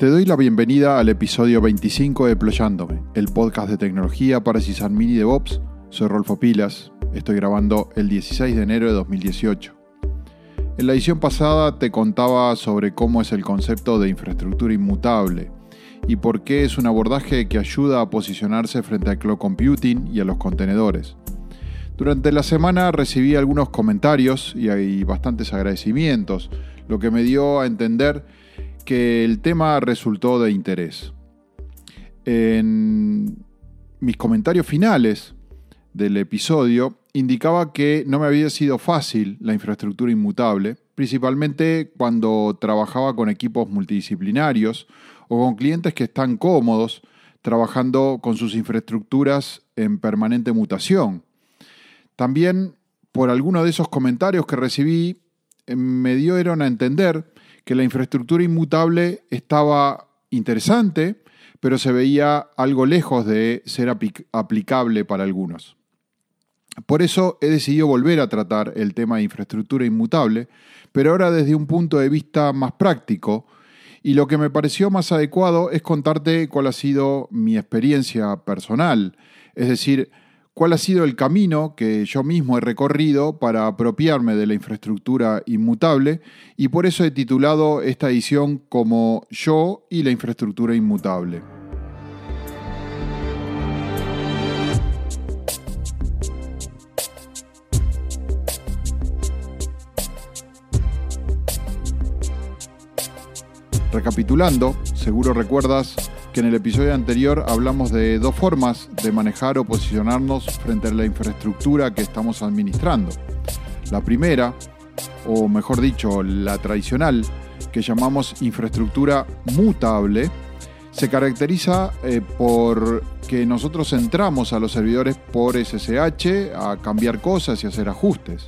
Te doy la bienvenida al episodio 25 de Ployándome, el podcast de tecnología para Sysadmin y DevOps. Soy Rolfo Pilas, estoy grabando el 16 de enero de 2018. En la edición pasada te contaba sobre cómo es el concepto de infraestructura inmutable y por qué es un abordaje que ayuda a posicionarse frente al cloud computing y a los contenedores. Durante la semana recibí algunos comentarios y hay bastantes agradecimientos, lo que me dio a entender que el tema resultó de interés. En mis comentarios finales del episodio indicaba que no me había sido fácil la infraestructura inmutable, principalmente cuando trabajaba con equipos multidisciplinarios o con clientes que están cómodos trabajando con sus infraestructuras en permanente mutación. También por alguno de esos comentarios que recibí me dieron a entender que la infraestructura inmutable estaba interesante, pero se veía algo lejos de ser aplicable para algunos. Por eso he decidido volver a tratar el tema de infraestructura inmutable, pero ahora desde un punto de vista más práctico, y lo que me pareció más adecuado es contarte cuál ha sido mi experiencia personal, es decir, cuál ha sido el camino que yo mismo he recorrido para apropiarme de la infraestructura inmutable y por eso he titulado esta edición como Yo y la infraestructura inmutable. Recapitulando, seguro recuerdas que en el episodio anterior hablamos de dos formas de manejar o posicionarnos frente a la infraestructura que estamos administrando. La primera, o mejor dicho, la tradicional, que llamamos infraestructura mutable, se caracteriza eh, por que nosotros entramos a los servidores por SSH a cambiar cosas y hacer ajustes.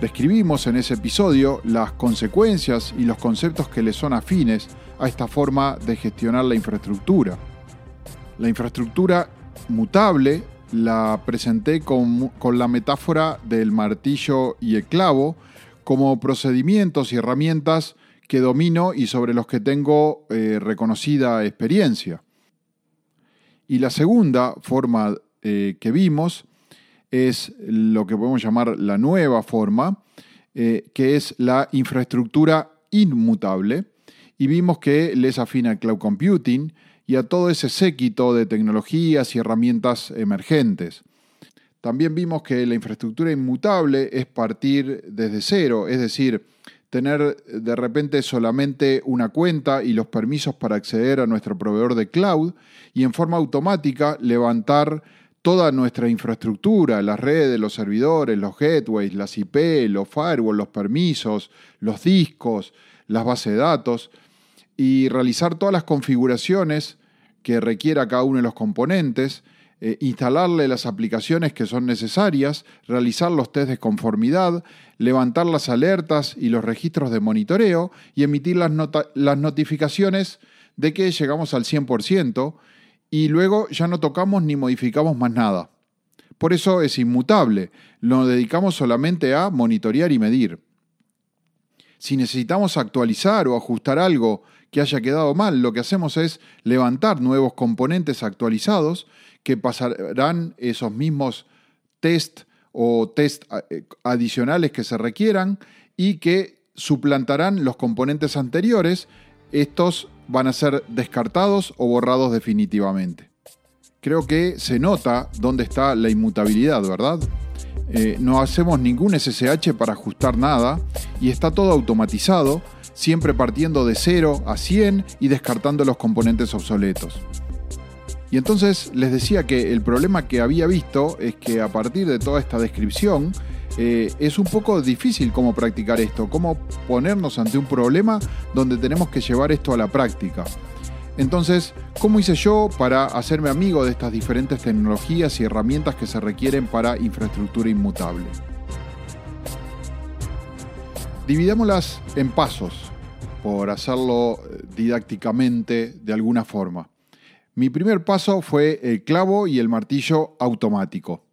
Describimos en ese episodio las consecuencias y los conceptos que le son afines a esta forma de gestionar la infraestructura. La infraestructura mutable la presenté con, la metáfora del martillo y el clavo como procedimientos y herramientas que domino y sobre los que tengo eh, reconocida experiencia. Y la segunda forma eh, que vimos es lo que podemos llamar la nueva forma, eh, que es la infraestructura inmutable, y vimos que les afina al cloud computing y a todo ese séquito de tecnologías y herramientas emergentes. También vimos que la infraestructura inmutable es partir desde cero, es decir, tener de repente solamente una cuenta y los permisos para acceder a nuestro proveedor de cloud y en forma automática levantar toda nuestra infraestructura, las redes, los servidores, los gateways, las IP, los firewalls, los permisos, los discos, las bases de datos, y realizar todas las configuraciones que requiera cada uno de los componentes, eh, instalarle las aplicaciones que son necesarias, realizar los test de conformidad, levantar las alertas y los registros de monitoreo y emitir las, las notificaciones de que llegamos al 100% y luego ya no tocamos ni modificamos más nada. Por eso es inmutable, lo dedicamos solamente a monitorear y medir. Si necesitamos actualizar o ajustar algo que haya quedado mal, lo que hacemos es levantar nuevos componentes actualizados que pasarán esos mismos test o test eh, adicionales que se requieran y que suplantarán los componentes anteriores. Estos van a ser descartados o borrados definitivamente. Creo que se nota dónde está la inmutabilidad, ¿verdad? Eh, no hacemos ningún SSH para ajustar nada y está todo automatizado siempre partiendo de 0 a 100 y descartando los componentes obsoletos. Y entonces les decía que el problema que había visto es que a partir de toda esta descripción eh, es un poco difícil cómo practicar esto, cómo ponernos ante un problema donde tenemos que llevar esto a la práctica. Entonces, ¿cómo hice yo para hacerme amigo de estas diferentes tecnologías y herramientas que se requieren para infraestructura inmutable? Dividámoslas en pasos, por hacerlo eh, didácticamente de alguna forma. Mi primer paso fue el clavo y el martillo automático.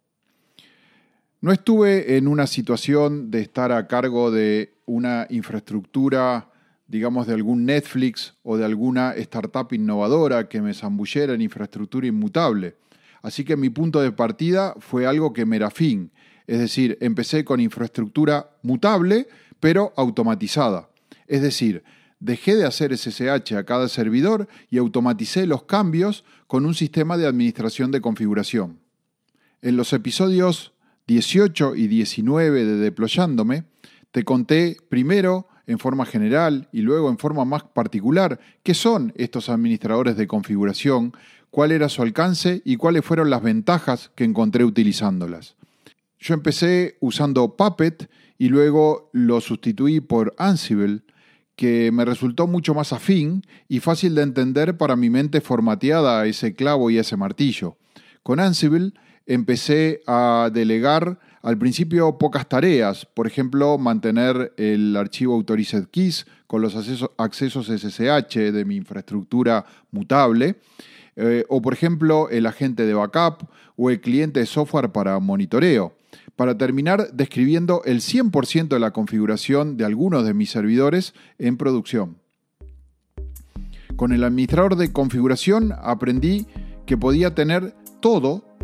No estuve en una situación de estar a cargo de una infraestructura digamos, de algún Netflix o de alguna startup innovadora que me zambullera en infraestructura inmutable. Así que mi punto de partida fue algo que me era fin. Es decir, empecé con infraestructura mutable, pero automatizada. Es decir, dejé de hacer SSH a cada servidor y automaticé los cambios con un sistema de administración de configuración. En los episodios 18 y 19 de Deployándome, te conté primero en forma general y luego en forma más particular qué son estos administradores de configuración, cuál era su alcance y cuáles fueron las ventajas que encontré utilizándolas. Yo empecé usando Puppet y luego lo sustituí por Ansible, que me resultó mucho más afín y fácil de entender para mi mente formateada a ese clavo y a ese martillo. Con Ansible empecé a delegar al principio pocas tareas, por ejemplo, mantener el archivo Authorized Keys con los accesos, SSH de mi infraestructura mutable, eh, o por ejemplo el agente de backup o el cliente de software para monitoreo. Para terminar, describiendo el 100% de la configuración de algunos de mis servidores en producción. Con el administrador de configuración aprendí que podía tener todo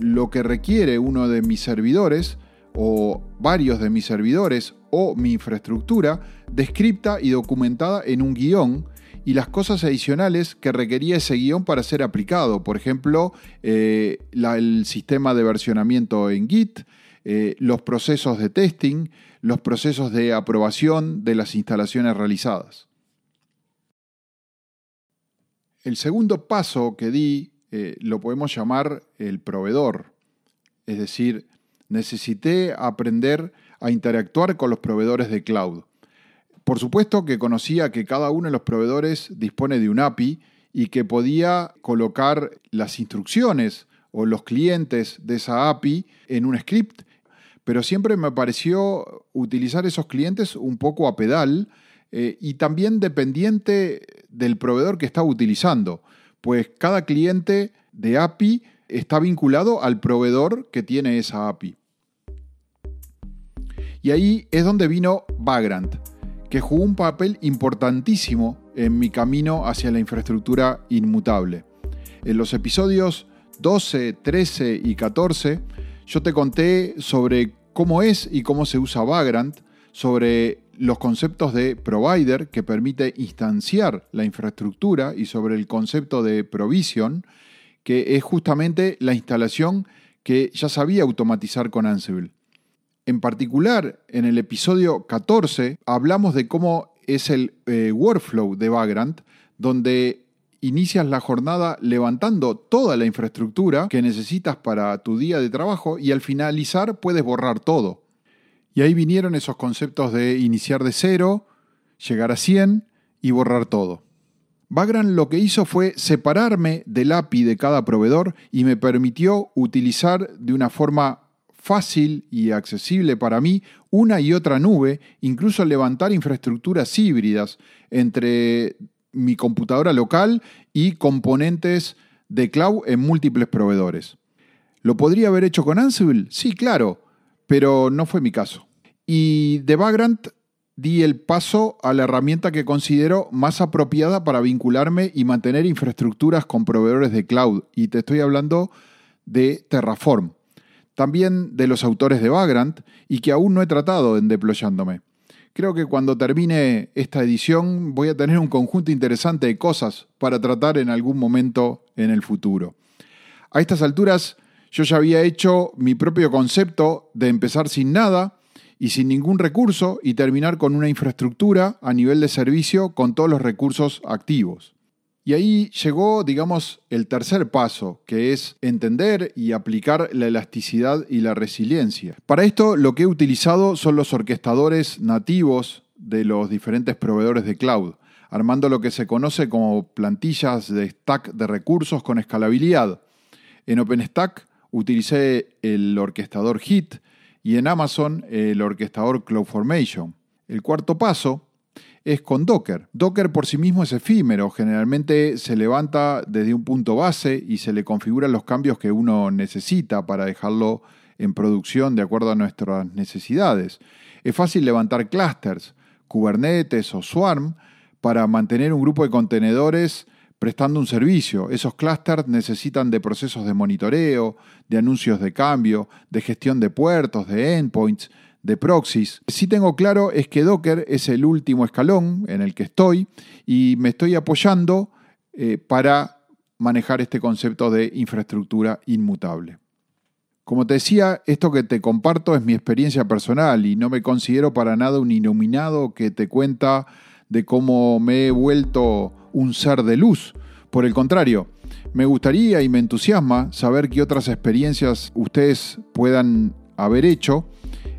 lo que requiere uno de mis servidores o varios de mis servidores o mi infraestructura descripta y documentada en un guion y las cosas adicionales que requería ese guion para ser aplicado. Por ejemplo, eh, el sistema de versionamiento en Git, eh, los procesos de testing, los procesos de aprobación de las instalaciones realizadas. El segundo paso que di eh, lo podemos llamar el proveedor. Es decir, necesité aprender a interactuar con los proveedores de cloud. Por supuesto que conocía que cada uno de los proveedores dispone de un API y que podía colocar las instrucciones o los clientes de esa API en un script, pero siempre me pareció utilizar esos clientes un poco a pedal eh, y también dependiente del proveedor que estaba utilizando pues cada cliente de API está vinculado al proveedor que tiene esa API. Y ahí es donde vino Vagrant, que jugó un papel importantísimo en mi camino hacia la infraestructura inmutable. En los episodios 12, 13 y 14 yo te conté sobre cómo es y cómo se usa Vagrant, sobre los conceptos de provider, que permite instanciar la infraestructura, y sobre el concepto de provision, que es justamente la instalación que ya sabía automatizar con Ansible. En particular, en el episodio 14 hablamos de cómo es el eh, workflow de Vagrant, donde inicias la jornada levantando toda la infraestructura que necesitas para tu día de trabajo y al finalizar puedes borrar todo. Y ahí vinieron esos conceptos de iniciar de cero, llegar a 100 y borrar todo. Vagrant lo que hizo fue separarme del API de cada proveedor y me permitió utilizar de una forma fácil y accesible para mí una y otra nube, incluso levantar infraestructuras híbridas entre mi computadora local y componentes de cloud en múltiples proveedores. ¿Lo podría haber hecho con Ansible? Sí, claro, pero no fue mi caso. Y de Vagrant di el paso a la herramienta que considero más apropiada para vincularme y mantener infraestructuras con proveedores de cloud. Y te estoy hablando de Terraform. También de los autores de Vagrant y que aún no he tratado en Deployándome. Creo que cuando termine esta edición voy a tener un conjunto interesante de cosas para tratar en algún momento en el futuro. A estas alturas yo ya había hecho mi propio concepto de empezar sin nada y sin ningún recurso y terminar con una infraestructura a nivel de servicio con todos los recursos activos. Y ahí llegó, digamos, el tercer paso, que es entender y aplicar la elasticidad y la resiliencia. Para esto lo que he utilizado son los orquestadores nativos de los diferentes proveedores de cloud, armando lo que se conoce como plantillas de stack de recursos con escalabilidad. En OpenStack utilicé el orquestador HIT y en Amazon el orquestador CloudFormation. El cuarto paso es con Docker. Docker por sí mismo es efímero, generalmente se levanta desde un punto base y se le configuran los cambios que uno necesita para dejarlo en producción de acuerdo a nuestras necesidades. Es fácil levantar clusters. Kubernetes o Swarm para mantener un grupo de contenedores prestando un servicio. Esos clusters necesitan de procesos de monitoreo, de anuncios de cambio, de gestión de puertos, de endpoints, de proxies. Si tengo claro es que Docker es el último escalón en el que estoy y me estoy apoyando eh, para manejar este concepto de infraestructura inmutable. Como te decía, esto que te comparto es mi experiencia personal y no me considero para nada un iluminado que te cuenta de cómo me he vuelto un ser de luz. Por el contrario, me gustaría y me entusiasma saber qué otras experiencias ustedes puedan haber hecho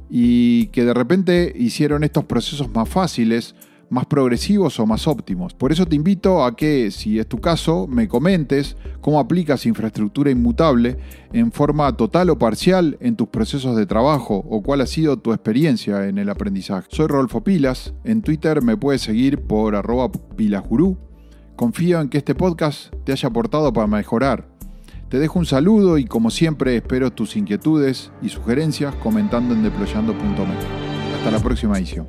y que de repente hicieron estos procesos más fáciles más progresivos o más óptimos. Por eso te invito a que, si es tu caso, me comentes cómo aplicas infraestructura inmutable en forma total o parcial en tus procesos de trabajo o cuál ha sido tu experiencia en el aprendizaje. Soy Rodolfo Pilas, en Twitter me puedes seguir por arroba pilasgurú. Confío en que este podcast te haya aportado para mejorar. Te dejo un saludo y como siempre espero tus inquietudes y sugerencias comentando en deployando.me. Hasta la próxima edición.